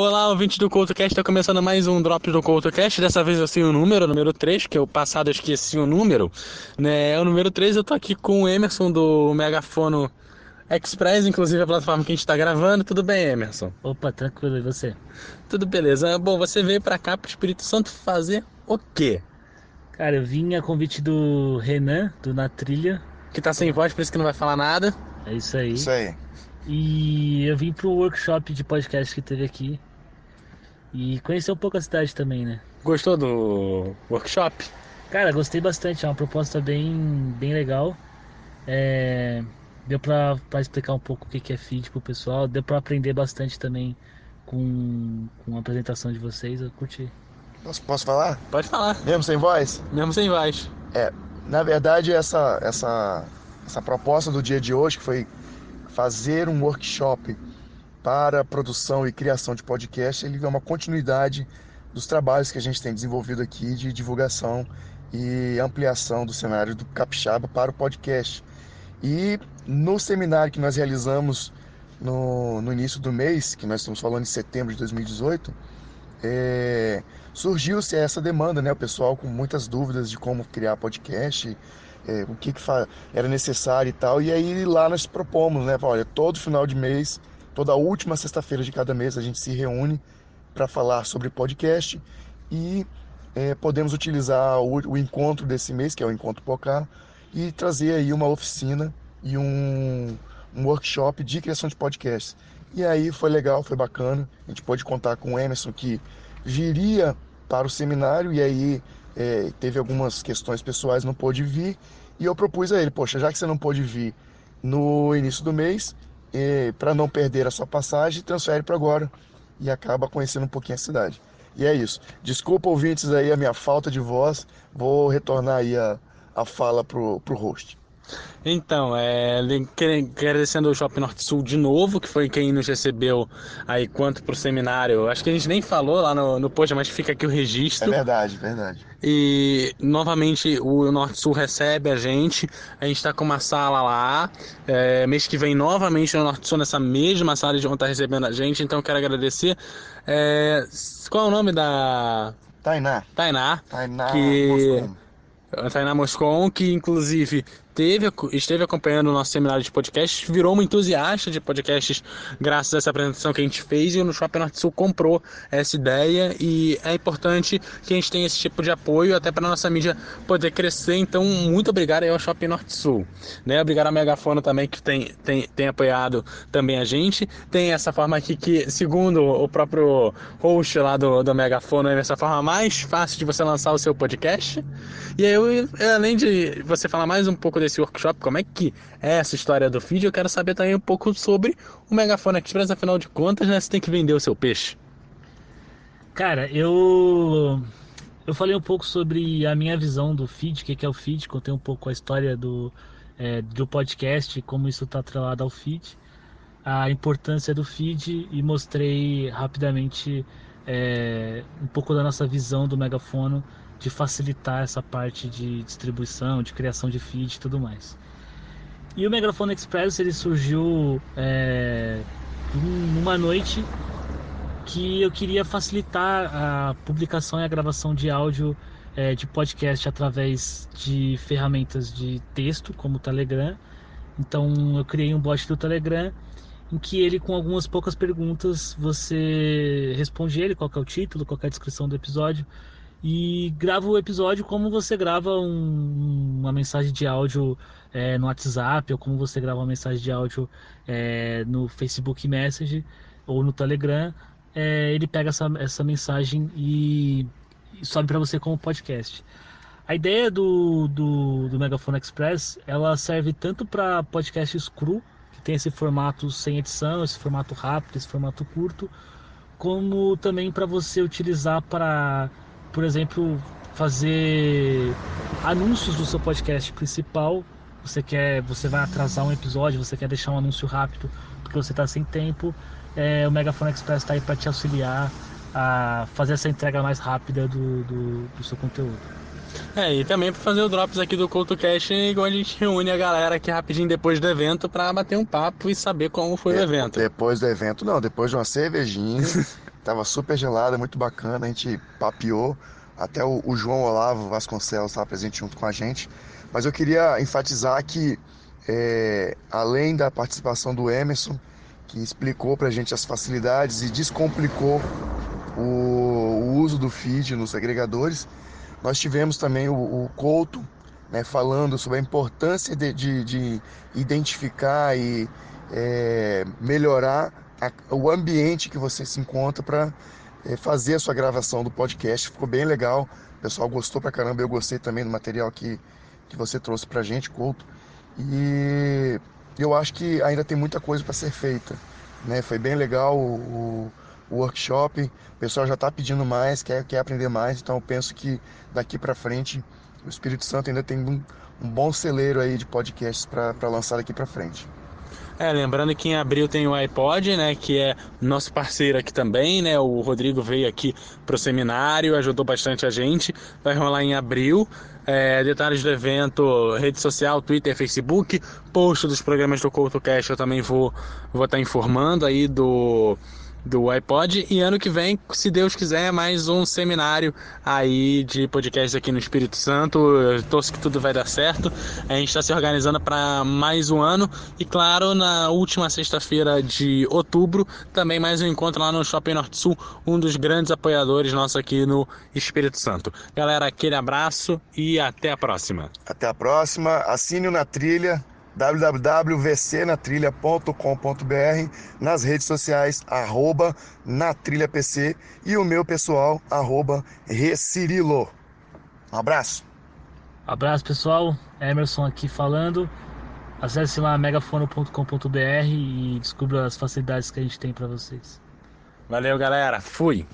Olá, ouvinte do CoutoCast, está começando mais um Drop do CoutoCast. Dessa vez eu sei o número, o número 3, que eu passado eu esqueci o número. Né? É o número 3, eu tô aqui com o Emerson do Megafono Express, inclusive a plataforma que a gente está gravando. Tudo bem, Emerson? Opa, tranquilo, e você? Tudo beleza. Bom, você veio para cá, pro Espírito Santo, fazer o quê? Cara, eu vim a convite do Renan, do Na Trilha. Que tá sem voz, por isso que não vai falar nada. É isso aí. Isso aí. E eu vim pro workshop de podcast que teve aqui. E conhecer um pouco a cidade também, né? Gostou do workshop? Cara, gostei bastante, é uma proposta bem, bem legal. É, deu pra, pra explicar um pouco o que é feed pro pessoal, deu pra aprender bastante também com, com a apresentação de vocês, eu curti. Posso, posso falar? Pode falar. Mesmo sem voz? Mesmo sem voz. É, na verdade, essa, essa, essa proposta do dia de hoje, que foi fazer um workshop para produção e criação de podcast, ele é uma continuidade dos trabalhos que a gente tem desenvolvido aqui de divulgação e ampliação do cenário do Capixaba para o podcast. E no seminário que nós realizamos no, no início do mês, que nós estamos falando em setembro de 2018, é, surgiu-se essa demanda, né? O pessoal com muitas dúvidas de como criar podcast, é, o que, que era necessário e tal. E aí lá nós propomos, né? Olha, todo final de mês Toda última sexta-feira de cada mês a gente se reúne para falar sobre podcast e é, podemos utilizar o, o, encontro desse mês, que é o Encontro Pocar, e trazer aí uma oficina e um, um workshop de criação de podcasts. E aí foi legal, foi bacana. A gente pôde contar com o Emerson que viria para o seminário e aí é, teve algumas questões pessoais, não pôde vir. E eu propus a ele, poxa, já que você não pôde vir no início do mês, para não perder a sua passagem, transfere para agora e acaba conhecendo um pouquinho a cidade. E é isso. Desculpa, ouvintes, aí a minha falta de voz. Vou retornar aí a, a fala pro, pro host. Então, é, agradecendo o Shopping Norte Sul de novo, que foi quem nos recebeu aí quanto pro seminário. Acho que a gente nem falou lá no, no post, mas fica aqui o registro. É verdade, verdade. E novamente o Norte Sul recebe a gente. A gente está com uma sala lá. É, mês que vem, novamente o Norte Sul, nessa mesma sala, eles vão estar recebendo a gente. Então, quero agradecer. É, qual é o nome da. Tainá. Tainá. Tainá que... Moscon. Tainá Moscon, que inclusive teve, esteve acompanhando o nosso seminário de podcast, virou uma entusiasta de podcasts graças a essa apresentação que a gente fez e o Shopping Norte Sul comprou essa ideia e é importante que a gente tenha esse tipo de apoio até para nossa mídia poder crescer. Então, muito obrigado aí ao Shopping Norte Sul. Né? Obrigado à Megafono também que tem, tem, tem apoiado também a gente. Tem essa forma aqui que, segundo o próprio host lá do, do Megafono, é essa forma mais fácil de você lançar o seu podcast. E aí, eu, além de você falar mais um pouco desse esse workshop, como é que é essa história do feed, eu quero saber também um pouco sobre o Megafone Express, afinal de contas, né, você tem que vender o seu peixe. Cara, eu eu falei um pouco sobre a minha visão do feed, o que é o feed, contei um pouco a história do, é, do podcast, como isso está atrelado ao feed, a importância do feed e mostrei rapidamente é, um pouco da nossa visão do megafono de facilitar essa parte de distribuição, de criação de feed e tudo mais. E o Megafone Express ele surgiu é, numa noite que eu queria facilitar a publicação e a gravação de áudio é, de podcast através de ferramentas de texto, como o Telegram. Então eu criei um bot do Telegram em que ele com algumas poucas perguntas você responde ele qual é o título, qual é a descrição do episódio e grava o episódio como você grava um, uma mensagem de áudio é, no WhatsApp ou como você grava uma mensagem de áudio é, no Facebook Message ou no Telegram. É, ele pega essa, essa mensagem e, e sobe para você como podcast. A ideia do, do, do Megafone Express ela serve tanto para podcasts cru, que tem esse formato sem edição, esse formato rápido, esse formato curto, como também para você utilizar para por exemplo, fazer anúncios do seu podcast principal. Você quer, você vai atrasar um episódio, você quer deixar um anúncio rápido porque você está sem tempo. É, o Megafone Express está aí para te auxiliar a fazer essa entrega mais rápida do, do, do seu conteúdo. É, e também para fazer o Drops aqui do CoutoCast, igual a gente reúne a galera aqui rapidinho depois do evento para bater um papo e saber como foi de, o evento. Depois do evento, não, depois de uma cervejinha, tava super gelada, muito bacana, a gente papeou. Até o, o João Olavo Vasconcelos estava presente junto com a gente. Mas eu queria enfatizar que, é, além da participação do Emerson, que explicou para a gente as facilidades e descomplicou o, o, uso do feed nos agregadores, nós tivemos também o, o Couto né, falando sobre a importância de, de, de identificar e é, melhorar a, o ambiente que você se encontra para é, fazer a sua gravação do podcast. Ficou bem legal. O pessoal gostou pra caramba. Eu gostei também do material que, que você trouxe pra gente, Couto. E eu acho que ainda tem muita coisa para ser feita. Né? Foi bem legal o, o workshop. O pessoal já está pedindo mais, quer, quer aprender mais. Então eu penso que daqui para frente o Espírito Santo ainda tem um, um bom celeiro aí de podcasts para lançar daqui para frente. É, lembrando que em abril tem o iPod, né, que é nosso parceiro aqui também, né? O Rodrigo veio aqui pro seminário, ajudou bastante a gente. Vai rolar em abril. É, detalhes do evento, rede social, Twitter, Facebook, post dos programas do CoutoCast eu também vou vou estar tá informando aí do do iPod e ano que vem, se Deus quiser, mais um seminário aí de podcast aqui no Espírito Santo. Eu torço que tudo vai dar certo. A gente está se organizando para mais um ano e claro, na última sexta-feira de outubro, também mais um encontro lá no Shopping Norte Sul, um dos grandes apoiadores nossos aqui no Espírito Santo. Galera, aquele abraço e até a próxima. Até a próxima. Assine na trilha www.vcnatrilha.com.br, nas redes sociais, arroba na trilha PC e o meu pessoal, arroba Recirilo. Um abraço. Abraço pessoal, Emerson aqui falando. Acesse lá megafono.com.br e descubra as facilidades que a gente tem para vocês. Valeu, galera. Fui.